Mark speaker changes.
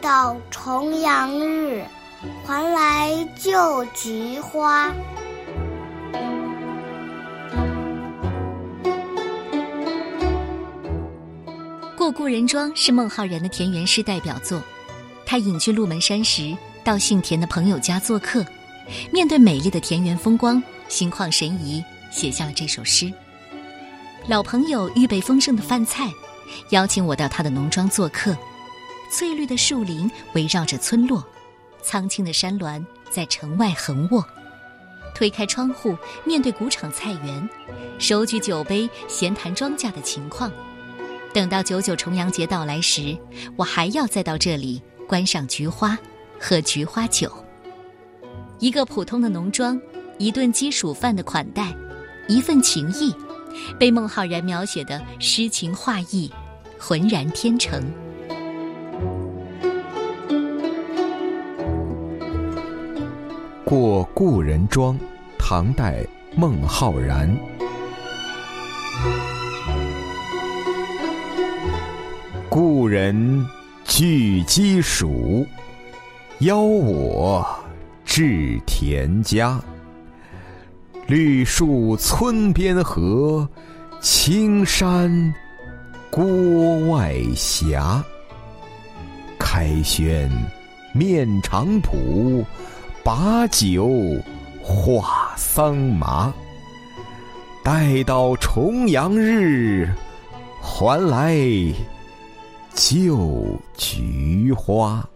Speaker 1: 到重阳日，还来就菊花。
Speaker 2: 《过故人庄》是孟浩然的田园诗代表作。他隐居鹿门山时，到姓田的朋友家做客，面对美丽的田园风光，心旷神怡，写下了这首诗。老朋友预备丰盛的饭菜，邀请我到他的农庄做客。翠绿的树林围绕着村落，苍青的山峦在城外横卧。推开窗户，面对谷场菜园，手举酒杯，闲谈庄稼的情况。等到九九重阳节到来时，我还要再到这里。观赏菊花，喝菊花酒。一个普通的农庄，一顿鸡黍饭的款待，一份情谊，被孟浩然描写的诗情画意，浑然天成。
Speaker 3: 过故人庄，唐代孟浩然。故人。具鸡黍，邀我至田家。绿树村边合，青山郭外斜。开轩面场圃，把酒话桑麻。待到重阳日，还来。就菊花。